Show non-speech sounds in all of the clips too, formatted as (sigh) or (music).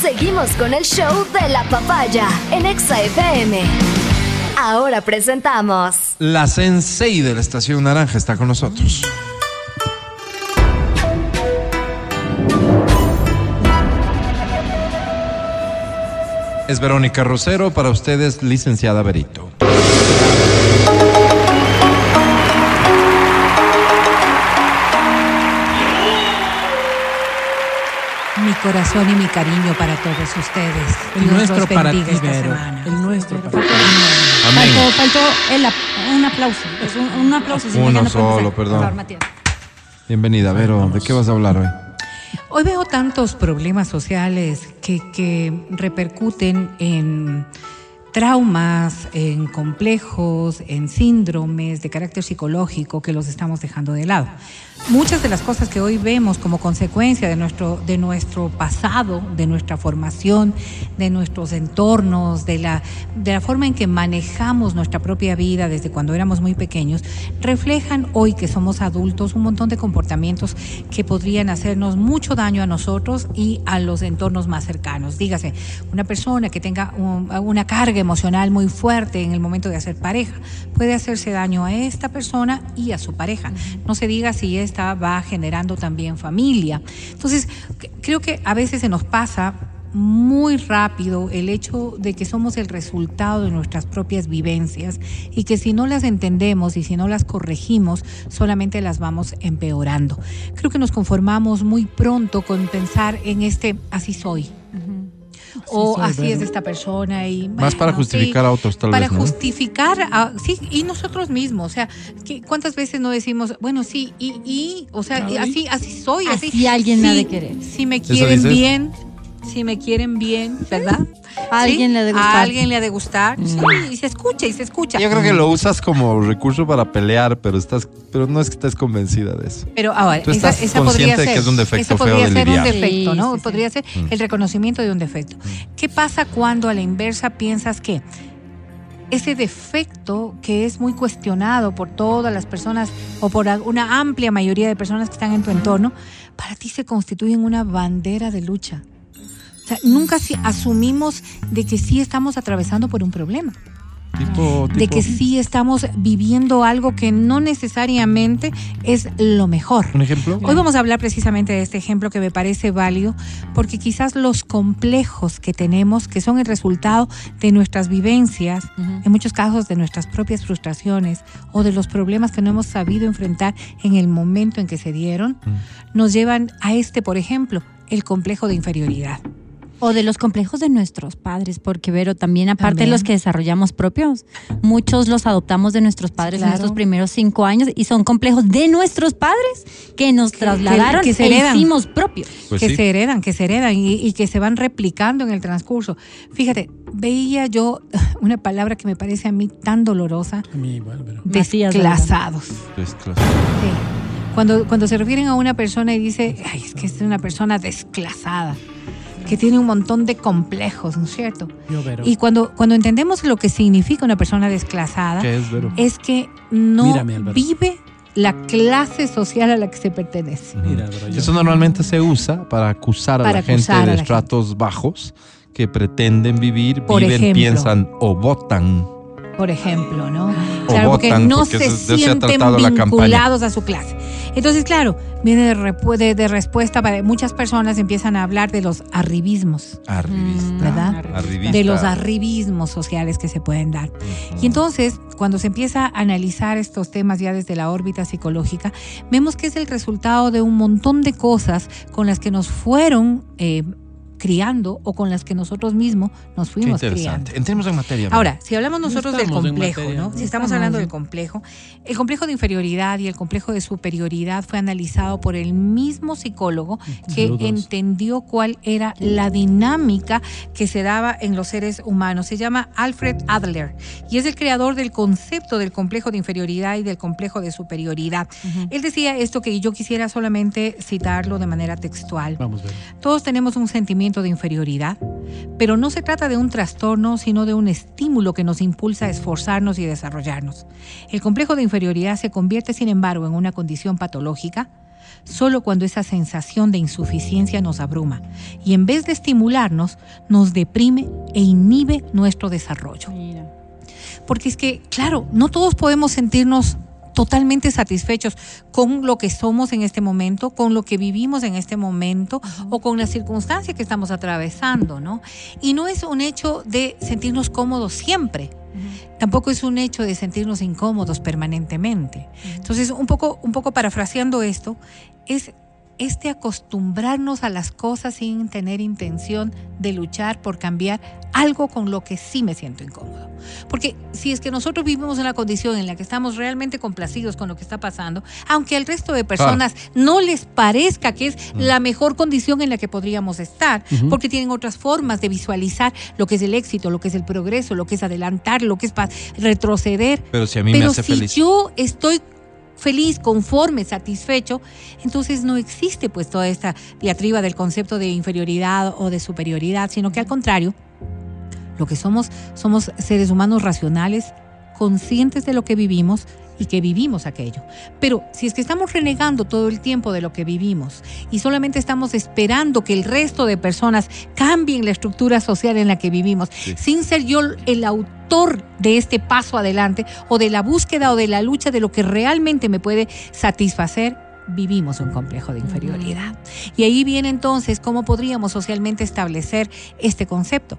Seguimos con el show de la papaya en Exa FM. Ahora presentamos. La sensei de la Estación Naranja está con nosotros. Es Verónica Rosero, para ustedes, licenciada Berito. Corazón y mi cariño para todos ustedes. El Dios nuestro los para bendiga ti, esta Vero. semana. El nuestro para ti. Amén. Faltó, faltó el un aplauso. Es un, un aplauso. Uno no solo, perdón. Favor. Bienvenida, Vero. ¿De qué vas a hablar hoy? Hoy veo tantos problemas sociales que, que repercuten en traumas, en complejos, en síndromes de carácter psicológico que los estamos dejando de lado. Muchas de las cosas que hoy vemos como consecuencia de nuestro, de nuestro pasado, de nuestra formación, de nuestros entornos, de la, de la forma en que manejamos nuestra propia vida desde cuando éramos muy pequeños, reflejan hoy que somos adultos un montón de comportamientos que podrían hacernos mucho daño a nosotros y a los entornos más cercanos. Dígase, una persona que tenga un- una carga emocional muy fuerte en el momento de hacer pareja puede hacerse daño a esta persona y a su pareja. No se diga si esta va generando también familia. Entonces, creo que a veces se nos pasa muy rápido el hecho de que somos el resultado de nuestras propias vivencias y que si no las entendemos y si no las corregimos, solamente las vamos empeorando. Creo que nos conformamos muy pronto con pensar en este así soy. O soy, así es esta persona y Más para justificar a otros, tal para vez, ¿no? justificar a, sí y nosotros mismos o sea que cuántas veces no decimos bueno sí y, y o sea Claro, y- así así soy así, Así alguien me ha de Sí, querer. si me quieren bien si me quieren bien verdad A ¿Sí? alguien le ha de gustar. a alguien le ha de gustar sí, y se escucha y se escucha Yo creo que lo usas como recurso para pelear, pero estás, pero no es que estés convencida de eso. Pero ahora, Tú esa, estás esa consciente podría de ser, que es un defecto esa feo podría de ser un defecto, Sí, ¿no? sí, sí. podría ser el reconocimiento de un defecto. ¿Qué pasa cuando a la inversa piensas que ese defecto que es muy cuestionado por todas las personas o por una amplia mayoría de personas que están en tu entorno, para ti se constituye en una bandera de lucha? Sea, nunca si asumimos de que sí estamos atravesando por un problema Tipo, de que sí estamos viviendo algo que no necesariamente es lo mejor. ¿Un ejemplo? Hoy vamos a hablar precisamente de este ejemplo que me parece válido porque quizás los complejos que tenemos, que son el resultado de nuestras vivencias, en muchos casos de nuestras propias frustraciones o de los problemas que no hemos sabido enfrentar en el momento en que se dieron, nos llevan a este, por ejemplo, el complejo de inferioridad. O de los complejos de nuestros padres, porque Vero, también aparte También. de los que desarrollamos propios, muchos los adoptamos de nuestros padres Claro. en estos primeros cinco años y son complejos de nuestros padres que nos trasladaron que se e heredan. hicimos propios. Pues que sí. se heredan, que se heredan y, y que se van replicando en el transcurso. Fíjate, veía yo (laughs) una palabra que me parece a mí tan dolorosa, A mí igual, pero. Desclasados. Sí. Cuando, cuando se refieren a una persona y dice, ay, es que es una persona desclasada, que tiene un montón de complejos, ¿no es cierto? Y cuando, cuando entendemos lo que significa una persona desclasada, ¿Qué es, que no Mírame, vive la clase social a la que se pertenece. Mira, Eso normalmente se usa para acusar a Para la gente de estratos bajos que pretenden vivir, Por viven, ejemplo. piensan o votan. Por ejemplo, ¿no? O Claro, porque votan, no porque se sienten vinculados a su clase. Entonces, claro, viene de, repu- de- de respuesta para muchas personas empiezan a hablar de los arribismos, Arribista. ¿verdad? Arribista. de los arribismos sociales que se pueden dar. Y entonces, cuando se empieza a analizar estos temas ya desde la órbita psicológica, vemos que es el resultado de un montón de cosas con las que nos fueron eh, criando o con las que nosotros mismos nos Qué fuimos interesante. criando. Entremos en materia. Ahora, si hablamos nosotros del complejo, materia. ¿no? Si estamos hablando del complejo, el complejo de inferioridad y el complejo de superioridad fue analizado por el mismo psicólogo que Saludos. entendió cuál era la dinámica que se daba en los seres humanos. Se llama Alfred Adler y es el creador del concepto del complejo de inferioridad y del complejo de superioridad. Él decía esto que yo quisiera solamente citarlo de manera textual. Vamos, Vero. Todos tenemos un sentimiento de inferioridad, pero no se trata de un trastorno, sino de un estímulo que nos impulsa a esforzarnos y desarrollarnos. El complejo de inferioridad se convierte, sin embargo, en una condición patológica solo cuando esa sensación de insuficiencia nos abruma y en vez de estimularnos, nos deprime e inhibe nuestro desarrollo. Porque es que, claro, no todos podemos sentirnos totalmente satisfechos con lo que somos en este momento, con lo que vivimos en este momento o con la circunstancia que estamos atravesando, ¿no? Y no es un hecho de sentirnos cómodos siempre. Tampoco es un hecho de sentirnos incómodos permanentemente. Entonces, un poco, un poco parafraseando esto, es este acostumbrarnos a las cosas sin tener intención de luchar por cambiar algo con lo que sí me siento incómodo. Porque si es que nosotros vivimos en la condición en la que estamos realmente complacidos con lo que está pasando, aunque al resto de personas no les parezca que es Mm. la mejor condición en la que podríamos estar, porque tienen otras formas de visualizar lo que es el éxito, lo que es el progreso, lo que es adelantar, lo que es retroceder. Pero si a mí me hace si feliz. yo estoy feliz, conforme, satisfecho, entonces no existe pues toda esta diatriba del concepto de inferioridad o de superioridad, sino que al contrario, lo que somos somos seres humanos racionales, conscientes de lo que vivimos y que vivimos aquello. Pero si es que estamos renegando todo el tiempo de lo que vivimos y solamente estamos esperando que el resto de personas cambien la estructura social en la que vivimos, sin ser yo el autor de este paso adelante o de la búsqueda o de la lucha de lo que realmente me puede satisfacer, vivimos un complejo de inferioridad. Y ahí viene entonces cómo podríamos socialmente establecer este concepto.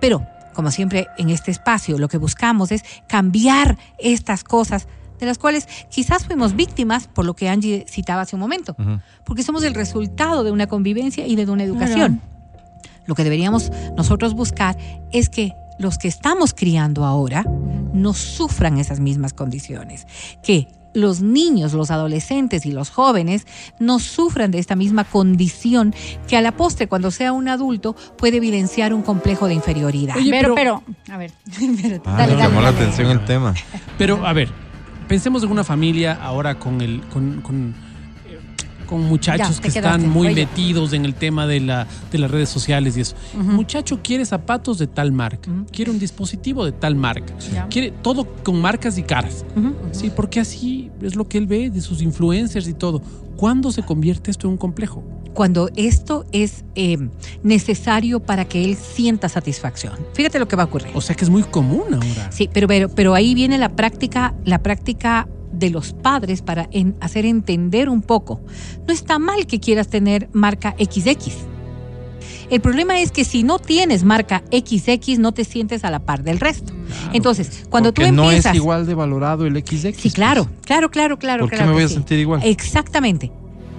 Pero, como siempre en este espacio, lo que buscamos es cambiar estas cosas de las cuales quizás fuimos víctimas, por lo que Angie citaba hace un momento, porque somos el resultado de una convivencia y de una educación. Lo que deberíamos nosotros buscar es que los que estamos criando ahora no sufran esas mismas condiciones, que los niños, los adolescentes y los jóvenes no sufran de esta misma condición que a la postre, cuando sea un adulto, puede evidenciar un complejo de inferioridad. Oye, pero, pero- pero, a ver, (laughs) Ah, dale, llamó la dale. atención el tema. Pero, a ver, pensemos en una familia ahora con el con, con muchachos Ya, que quedaste. están muy Oye. metidos en el tema de, la, de las redes sociales y eso. Muchacho quiere zapatos de tal marca, quiere un dispositivo de tal marca, Ya. quiere todo con marcas y caras. Sí, porque así es lo que él ve de sus influencers y todo. ¿Cuándo se convierte esto en un complejo? cuando esto es eh, necesario para que él sienta satisfacción. Fíjate lo que va a ocurrir. O sea que es muy común ahora. Sí, pero, pero, pero ahí viene la práctica, la práctica de los padres para en- hacer entender un poco. No está mal que quieras tener marca XX. El problema es que si no tienes marca XX, no te sientes a la par del resto. Entonces, cuando tú no empiezas. es igual de valorado el XX. Sí, claro, claro, claro, claro. ¿Por qué claro me voy a sí. sentir igual? Exactamente.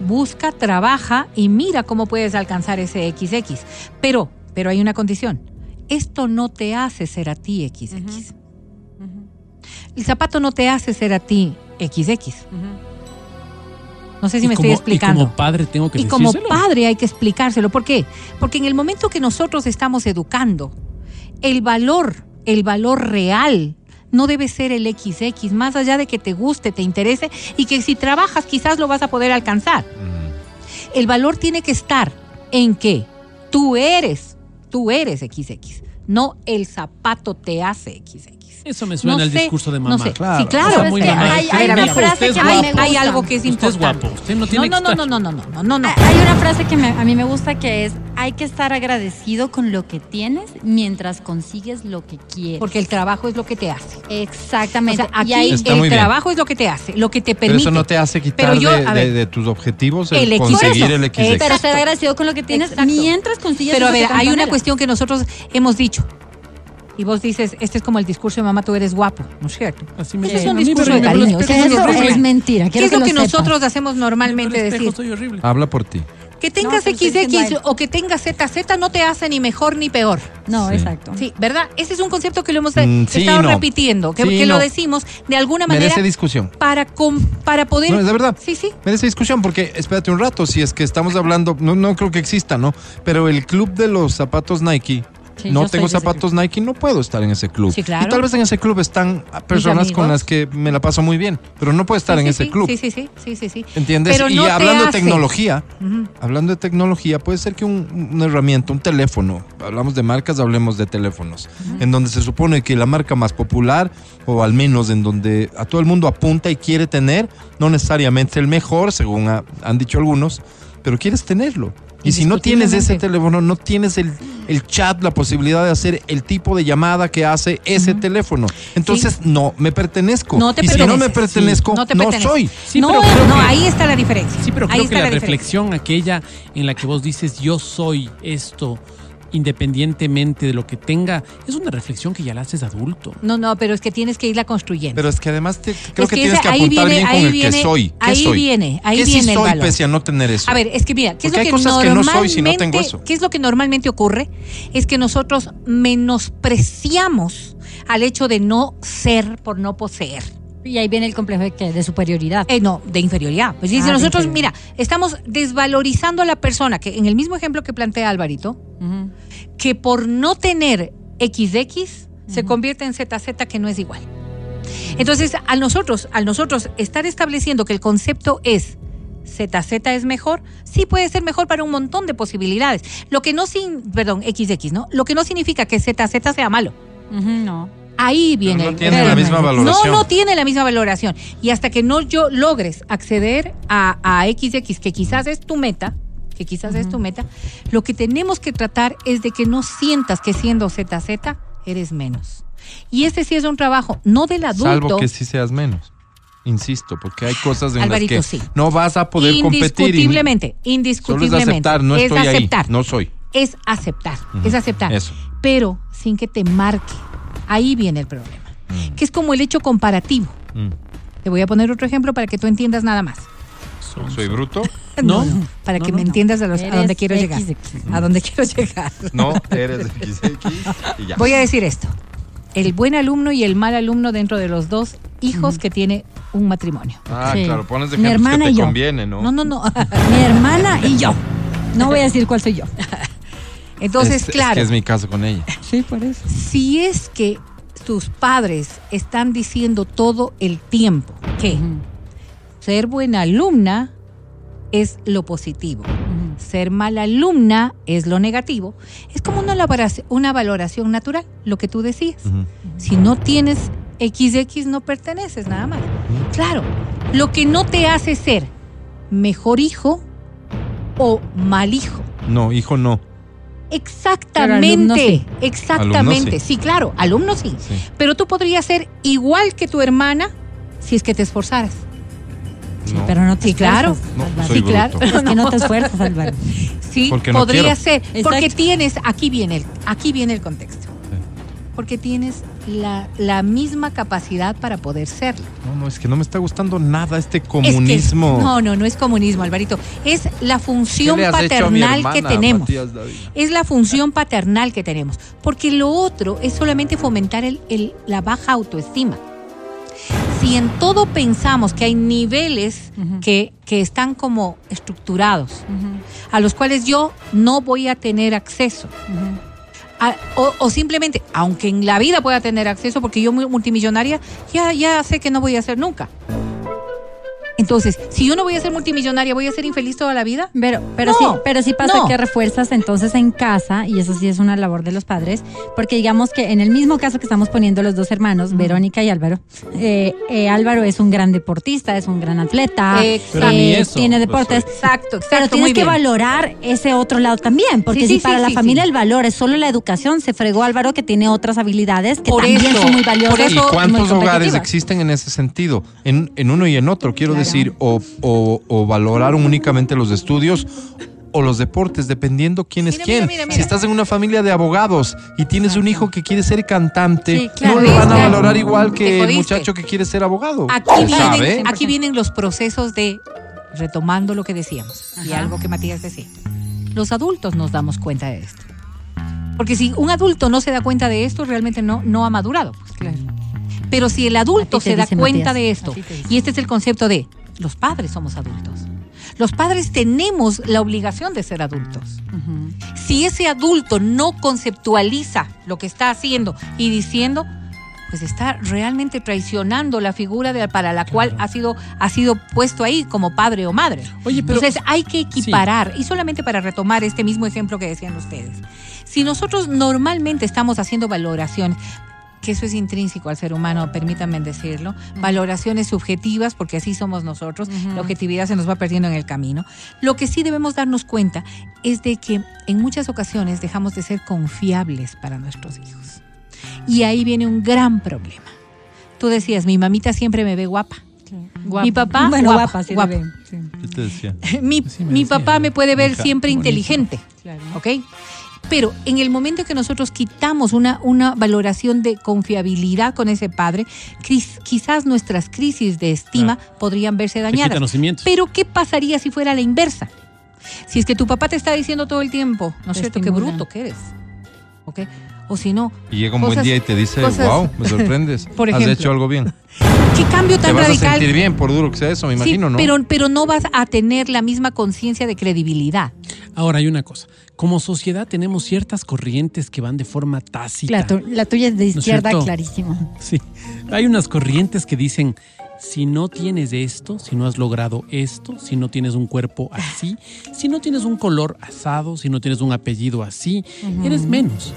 Busca, trabaja y mira cómo puedes alcanzar ese XX. Pero, pero hay una condición. Esto no te hace ser a ti XX. El zapato no te hace ser a ti XX. No sé si me como- estoy explicando. Y como padre tengo que Y como padre hay que explicárselo. ¿Por qué? Porque en el momento que nosotros estamos educando, el valor, el valor real, no debe ser el XX, más allá de que te guste, te interese y que si trabajas quizás lo vas a poder alcanzar. Mm. El valor tiene que estar en que tú eres, tú eres XX, no el zapato te hace XX. Eso me suena No al sé, discurso de no mamá. sé. Claro. Sí, claro. Está ¿Sabes muy qué? mamá. Hay- una frase es que a mí guapo. me hay, gusta. hay algo que es Usted es importante. guapo. Usted no no, tiene no, que no, estar- no, no, no, no, no, no. Ah, Hay una frase que me- a mí me gusta que es, hay que estar agradecido con lo que tienes mientras consigues lo que quieres. Porque el trabajo es lo que te hace. O Exactamente. sea, aquí y ahí, el bien. trabajo es lo que te hace, lo que te Pero permite. eso no te hace quitar Pero yo, de, a ver, de- de tus objetivos el, el conseguir eso, el eh, XX. pero ser agradecido con lo que tienes Exacto. mientras consigues Pero a que ver, hay una cuestión que nosotros hemos dicho. Y vos dices, este es como el discurso de mamá, tú eres guapo, ¿no es cierto? Así me es un discurso de cariño, Eso es mentira. ¿Qué es lo que, nosotros hacemos normalmente decir? soy horrible. Habla por ti. Que tengas XX o que tengas ZZ no te hace ni mejor ni peor. No, Sí. exacto. Sí, ¿verdad? Ese es un concepto que lo hemos eh, Mm, sí, estado no. repitiendo, que, Sí, que lo decimos de alguna manera Merece discusión. para, com- para poder... No, es de verdad. Sí, sí. Merece discusión porque, espérate un rato, si es que estamos hablando, no, no creo que exista, ¿no? Pero el club de los zapatos Nike Sí, no tengo zapatos Nike, no puedo estar en ese club. Sí, claro. Y tal vez en ese club están personas con las que me la paso muy bien, pero no puedo estar Sí, en ese club. Sí, sí, sí, sí, sí, sí. ¿Entiendes? Pero y no te hablando de tecnología, hablando de tecnología, puede ser que un- una herramienta, un teléfono, hablamos de marcas, hablemos de teléfonos, en donde se supone que la marca más popular, o al menos en donde a todo el mundo apunta y quiere tener, no necesariamente el mejor, según ha- han dicho algunos, pero quieres tenerlo. Y si no tienes ese teléfono, no tienes el, el chat, la posibilidad de hacer el tipo de llamada que hace ese teléfono. Entonces, no, me pertenezco. No te y si no me pertenezco, Sí, no te no perteneces. soy. Sí, no, pero no, que- ahí está la diferencia. Sí, pero Ahí creo está que la, reflexión aquella en la que vos dices yo soy esto independientemente de lo que tenga, es una reflexión que ya la haces adulto. No, no, pero es que tienes que irla construyendo. Pero es que además te- creo Es que, que tienes que ahí apuntar viene- bien con ahí el viene- que soy. ¿Qué ahí soy? viene, ahí ¿Qué sí viene el soy valor. pese a no tener eso? A ver, es que mira, ¿qué es lo hay que cosas que no normalmente, soy si no tengo eso. ¿qué es lo que normalmente ocurre? Es que nosotros menospreciamos al hecho de no ser por no poseer. Y ahí viene el complejo de, que- de superioridad. Eh, no, de inferioridad. Pues dice, Ah, nosotros, mira, estamos desvalorizando a la persona que en el mismo ejemplo que plantea Alvarito, que por no tener XX se convierte en ZZ que no es igual. Entonces, al nosotros, al nosotros estar estableciendo que el concepto es ZZ es mejor, sí puede ser mejor para un montón de posibilidades. Lo que no sin, perdón, XX, ¿no? Lo que no significa que ZZ sea malo. No. Ahí viene no el- tiene el- la misma No, valoración. no tiene la misma valoración. Y hasta que no yo logres acceder a, a XX, que quizás es tu meta, que quizás es tu meta, lo que tenemos que tratar es de que no sientas que siendo ZZ eres menos. Y este sí es un trabajo, no del adulto. Salvo que sí seas menos. Insisto, porque hay cosas en Alvarito, las que sí. no vas a poder competir. y- indiscutiblemente, Solo es indiscutiblemente. aceptar, no es estoy aceptar, ahí, no soy. Es aceptar, es aceptar. eso. Pero sin que te marque. Ahí viene el problema. Mm. Que es como el hecho comparativo. Mm. Te voy a poner otro ejemplo para que tú entiendas nada más. ¿Soy bruto? (laughs) No, Para no, que no, me no. entiendas a, los- a dónde quiero llegar. A dónde (laughs) quiero llegar. No, eres XX y ya. Voy a decir esto. El buen alumno y el mal alumno dentro de los dos hijos que tiene un matrimonio. Ah, Sí. claro, pones Mi ejemplos hermana que y te yo. conviene, ¿no? No, no, no. (laughs) Mi hermana y yo. No voy a decir cuál soy yo. Entonces, Es- es claro, que es mi caso con ella. Sí, por eso. si es que tus padres están diciendo todo el tiempo que ser buena alumna es lo positivo, ser mala alumna es lo negativo, es como una valoración, una valoración natural, lo que tú decías. Si no tienes XX no perteneces nada más. Claro, lo que no te hace ser mejor hijo o mal hijo. No, hijo no. Exactamente, alumno sí. exactamente. Alumno sí. claro, alumno sí. Sí. Pero tú podrías ser igual que tu hermana si es que te esforzaras. No. Pero no te Sí, claro. esfuerzas, No, sí, claro. Es que no te (laughs) esfuerzas, Álvaro. Sí, Porque no podría quiero. ser. Porque Exacto. tienes, aquí viene el, aquí viene el contexto. Porque tienes la, la misma capacidad para poder serlo. No, no, es que no me está gustando nada este Es que- comunismo. no, no, no es comunismo, Alvarito. Es la ¿Qué función paternal que tenemos. Es la función paternal que tenemos. Porque lo otro es solamente fomentar el- el- la baja autoestima. Si en todo pensamos que hay niveles que, que están como estructurados, a los cuales yo no voy a tener acceso. A- o, simplemente, aunque en la vida pueda tener acceso, porque yo muy multimillonaria, ya, ya sé que no voy a ser nunca. Entonces, si yo no voy a ser multimillonaria, ¿voy a ser infeliz toda la vida? Pero, pero No, sí, pero sí pasa no. que refuerzas entonces en casa, y eso sí es una labor de los padres, porque digamos que en el mismo caso que estamos poniendo los dos hermanos, Verónica y Álvaro, eh, eh, Álvaro es un gran deportista, es un gran atleta, eh, eso tiene deportes. Exacto, exacto. Pero tienes muy que bien. valorar ese otro lado también, porque Sí, si sí, para sí, la sí, familia sí. el valor es solo la educación, se fregó Álvaro que tiene otras habilidades que Por también eso, son muy por valiosas. eso- ¿Y muy cuántos hogares existen en ese sentido? En, en uno y en otro, quiero Claro. decir, o, o- o valoraron únicamente los estudios o los deportes, dependiendo quién es Mira, quién. mira, mira, mira. Si estás en una familia de abogados y tienes un hijo que quiere ser cantante, Sí, claro. no lo van a valorar igual que el muchacho que quiere ser abogado. Aquí Se vienen, sabe. aquí vienen los procesos de, retomando lo que decíamos, y algo que Matías decía. Los adultos nos damos cuenta de esto. Porque si un adulto no se da cuenta de esto, realmente no, no ha madurado. pues, claro. Pero si el adulto se da cuenta Matías, de esto, y este es el concepto de los padres somos adultos. Los padres tenemos la obligación de ser adultos. Si ese adulto no conceptualiza lo que está haciendo y diciendo, pues está realmente traicionando la figura de- para la cual ha sido, ha sido puesto ahí como padre o madre. Oye, pero- Entonces hay que equiparar, y solamente para retomar este mismo ejemplo que decían ustedes, si nosotros normalmente estamos haciendo valoraciones, que eso es intrínseco al ser humano, permítanme decirlo, valoraciones subjetivas, porque así somos nosotros, la objetividad se nos va perdiendo en el camino. Lo que sí debemos darnos cuenta es de que en muchas ocasiones dejamos de ser confiables para nuestros hijos. Y ahí viene un gran problema. Tú decías, mi mamita siempre me ve guapa. Mi papá, bueno, guapa, sí. ¿Qué te decía? mi, Sí, me mi decía, papá me puede ver hija, siempre inteligente, Claro. ¿ok? Pero en el momento que nosotros quitamos una, una valoración de confiabilidad con ese padre, quizás nuestras crisis de estima podrían verse dañadas. Pero ¿qué pasaría si fuera la inversa? Si es que tu papá te está diciendo todo el tiempo, ¿no es cierto? Qué bruto que eres. ¿Ok? O si no, Y llega un buen día y te dice, cosas- wow, me (laughs) sorprendes. Por Has hecho algo bien. ¿qué cambio Te tan vas radical? a sentir bien, por duro que sea eso, me Sí, imagino, ¿no? pero, pero no vas a tener la misma conciencia de credibilidad. Ahora hay una cosa. Como sociedad tenemos ciertas corrientes que van de forma tácita. La, tu- la tuya es de izquierda, clarísimo. Sí. Hay unas corrientes que dicen, si no tienes esto, si no has logrado esto, si no tienes un cuerpo así, si no tienes un color asado, si no tienes un apellido así, eres menos.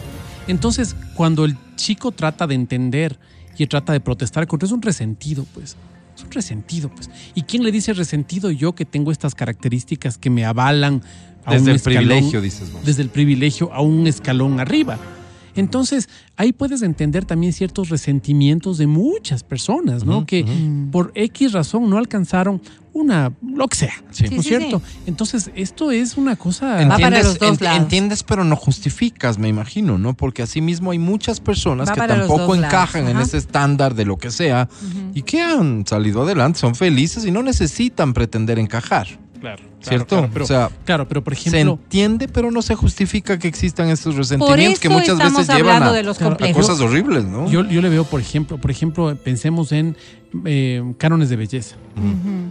Entonces, cuando el chico trata de entender y trata de protestar contra, es un resentido, pues. Es un resentido, pues. ¿Y quién le dice resentido? Yo que tengo estas características que me avalan a Desde un el escalón- privilegio, dices vos. desde el privilegio a un escalón arriba. Entonces, ahí puedes entender también ciertos resentimientos de muchas personas, ¿no? que por X razón no alcanzaron una, lo que sea, Sí. ¿no Sí, es sí, cierto? sí. Entonces, esto es una cosa... Va para Entiendes, los dos lados. entiendes, pero no justificas, me imagino, ¿no? Porque asimismo hay muchas personas Va que tampoco encajan en ese estándar de lo que sea y que han salido adelante, son felices y no necesitan pretender encajar. Claro, ¿Cierto? Claro, pero, O sea, claro, pero por Se ejemplo... entiende, pero no se justifica que existan estos resentimientos que muchas veces llevan a, de los a cosas horribles, ¿no? Yo, yo le veo, por ejemplo, por ejemplo, pensemos en eh, cánones de belleza.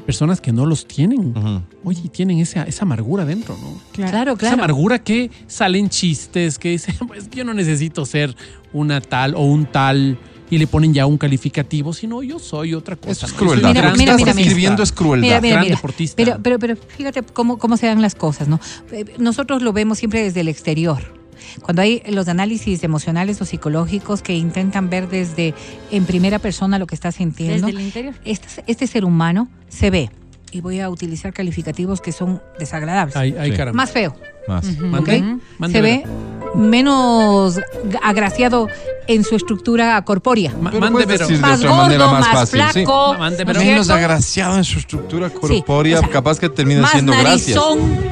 Personas que no los tienen. Ujú. Oye, y tienen esa, esa amargura dentro, ¿no? Claro, Esa claro. amargura que salen chistes, que dicen, (laughs) pues yo no necesito ser una tal o un tal y le ponen ya un calificativo, sino yo soy otra cosa. Eso es crueldad. Mira, lo gran que mira, estás mira, mira. escribiendo es crueldad. Mira, mira, gran mira. deportista. Pero, pero, pero fíjate cómo, cómo se dan las cosas, ¿no? Eh, Nosotros lo vemos siempre desde el exterior. Cuando hay los análisis emocionales o psicológicos que intentan ver desde en primera persona lo que está sintiendo, Desde el interior. este, este ser humano se ve, y voy a utilizar calificativos que son desagradables, Ay, ay, más feo, Más. Mande, ¿ok? mande se ve menos agraciado en su estructura corpórea. Pero mande, puedes pero- decir de más otra gordo, manera más, más fácil, sí. flaco, Mande, ¿no es pero- Menos cierto? agraciado en su estructura corpórea, o sea, capaz que termine más siendo gracias.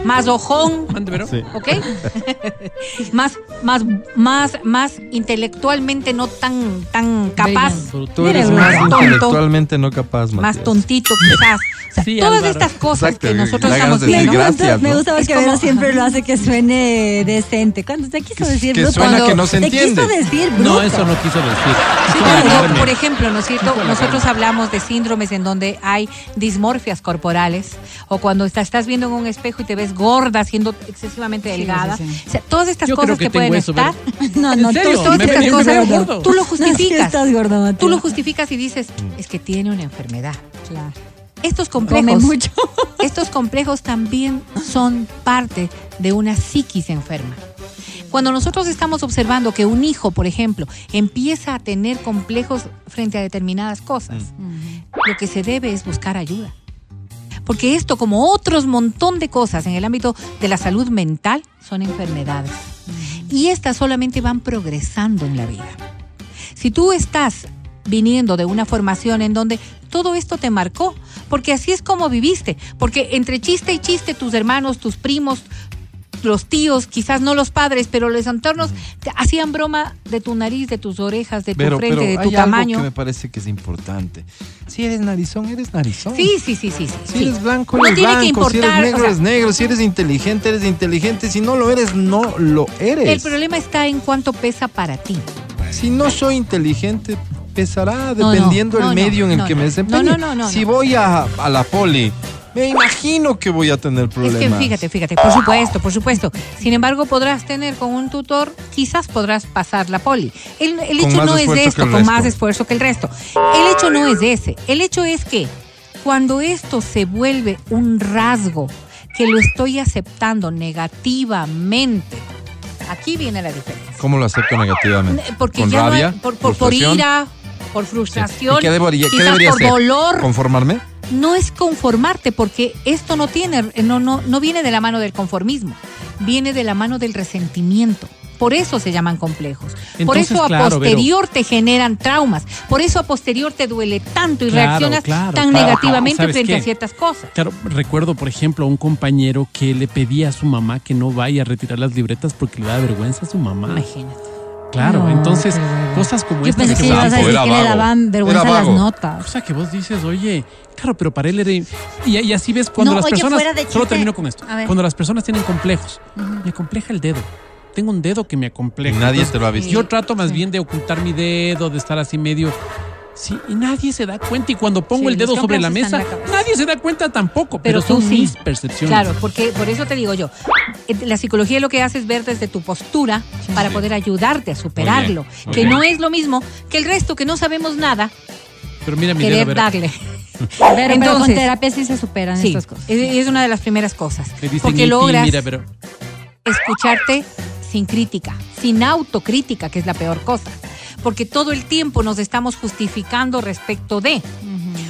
más ojón, Mande, pero- Sí. ¿ok? (laughs) más, más, más, más intelectualmente no tan, tan capaz, Tú eres más tonto. intelectualmente no capaz, más Matías. tontito quizás. O sea, Sí, todas Álvaro. estas cosas Exacto, que nosotros estamos viendo. me gracias, gusta, me ¿no? gusta porque como- Vero siempre lo hace que suene decente. Cuando te quiso decir que bruto, suena que no se te entiende. quiso decir bruto. No, eso no quiso decir. Sí, pero, por ejemplo, ¿no es cierto? Nosotros hablamos de síndromes en donde hay dismorfias corporales o cuando está- estás viendo en un espejo y te ves gorda, siendo excesivamente delgada. sí, sí. O sea, todas estas Yo cosas que que, pueden eso, estar, (laughs) No, ¿En no, serio? tú, todas Me estas venía cosas, gordo. tú lo (laughs) No, justificas. estás gordo. Tú lo justificas y dices, es que tiene una enfermedad. Claro. Estos complejos, mucho. (laughs) estos complejos también son parte de una psiquis enferma. Cuando nosotros estamos observando que un hijo, por ejemplo, empieza a tener complejos frente a determinadas cosas, lo que se debe es buscar ayuda. Porque esto, como otros montón de cosas en el ámbito de la salud mental, son enfermedades. Y estas solamente van progresando en la vida. Si tú estás viniendo de una formación en donde todo esto te marcó, porque así es como viviste, porque entre chiste y chiste tus hermanos, tus primos, los tíos, quizás no los padres, pero los entornos te hacían broma de tu nariz, de tus orejas, de tu Pero, frente, pero de tu hay tamaño. algo que me parece que es importante. Si eres narizón, eres narizón. Sí, sí, sí, sí, sí. Si sí. eres blanco, No eres que blanco. si eres negro, o sea- eres negro. Si eres inteligente, eres inteligente. Si no lo eres, no lo eres. El problema está en cuánto pesa para ti. Si no soy inteligente, pesará No, no, dependiendo no, medio en el que me desempeñe. No, no, no, no, si voy a, a la poli me imagino que voy a tener Es problemas. que fíjate, fíjate, por supuesto, por supuesto. Sin embargo, podrás tener con un tutor, quizás podrás pasar la poli. El, hecho no es esto, con más esfuerzo que el resto. El hecho no es ese. El hecho es que cuando esto se vuelve un rasgo que lo estoy aceptando negativamente, aquí viene la diferencia. ¿Cómo lo acepto negativamente? Porque ¿Con ya no hay- rabia? por, por- ira, por Sí. frustración, ¿Y qué debería, qué quizás debería por hacer? dolor. ¿Conformarme? No es conformarte porque esto no tiene no no no viene de la mano del conformismo viene de la mano del resentimiento. Por eso se llaman complejos. Por eso a claro, posterior te generan traumas. Por eso a posterior te duele tanto y Claro, reaccionas claro, tan negativamente ¿Sabes frente qué? a ciertas cosas. Claro, recuerdo, por ejemplo, a un compañero que le pedía a su mamá que no vaya a retirar las libretas porque le da vergüenza a su mamá. imagínate Claro, No, entonces, cosas como Yo estas pensé que que ibas a decir que le daban vergüenza las notas. O sea, que vos dices, oye, claro, pero para él era... Y, y así ves cuando No, las oye, personas... fuera de Solo termino con esto. A ver. Cuando las personas tienen complejos, me compleja el dedo. Tengo un dedo que me acompleja. Y nadie Entonces, te lo ha visto. Yo trato más bien de ocultar mi dedo, de estar así medio... Sí, y nadie se da cuenta. Y cuando pongo Sí, el dedo sobre la mesa, la nadie se da cuenta tampoco. Pero Pero, son sí. mis percepciones. Claro, porque por eso te digo yo, eh, la psicología lo que hace es ver desde tu postura para Sí. poder ayudarte a superarlo, muy que bien. no es lo mismo que el resto que no sabemos nada, Pero mira mi dedo, querer ver. darle. (laughs) Pero, pero con Entonces- terapia sí se superan Sí, estas cosas. es, es una de las primeras cosas, porque "Iti, logras mira, pero... escucharte sin crítica, sin autocrítica, que es la peor cosa, porque todo el tiempo nos estamos justificando respecto de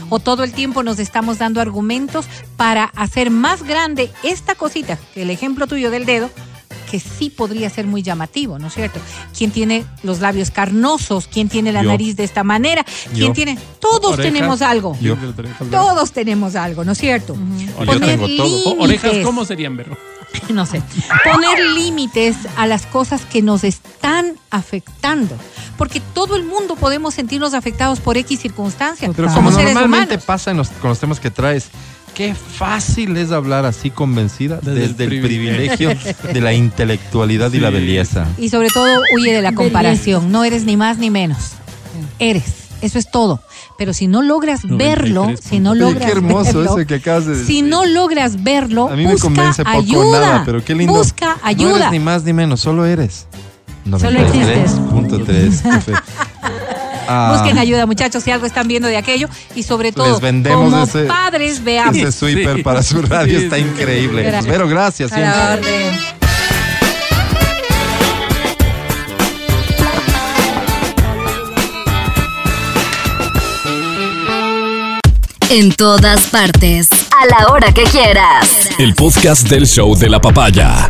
o todo el tiempo nos estamos dando argumentos para hacer más grande esta cosita, que el ejemplo tuyo del dedo, que sí podría ser muy llamativo, ¿no es cierto? ¿Quién tiene los labios carnosos? ¿Quién tiene la Yo. nariz de esta manera? ¿Quién Yo. tiene? Todos Orejas. tenemos algo. Yo. Todos tenemos algo, ¿no es cierto? Yo tengo todo. Orejas, límites. ¿cómo serían, Vero? (laughs) no sé, poner límites a las cosas que nos están afectando. Porque todo el mundo podemos sentirnos afectados por X circunstancias. Pero como seres normalmente humanos. pasa en los- con los temas que traes, qué fácil es hablar así convencida Desde desde, el privilegio de la intelectualidad y la belleza. Y sobre todo huye de la comparación. No eres ni más ni menos. Eres. Eso es todo. Pero si no logras 93 verlo, si no Oye, logras qué hermoso verlo, eso que acabas de decir. si no logras verlo, A mí me busca convence poco ayuda. nada, pero qué lindo. Busca No ayuda. eres ni más ni menos, solo eres. Solo existes. 93.3 F. (laughs) Ah, Busquen ayuda, muchachos, si algo están viendo de aquello. Y sobre todo, Les vendemos como ese- padres, veamos. Ese sweeper Sí. para su radio Sí, está sí. increíble. Gracias. Pero gracias En todas partes. A la hora que quieras. El podcast del show de la papaya.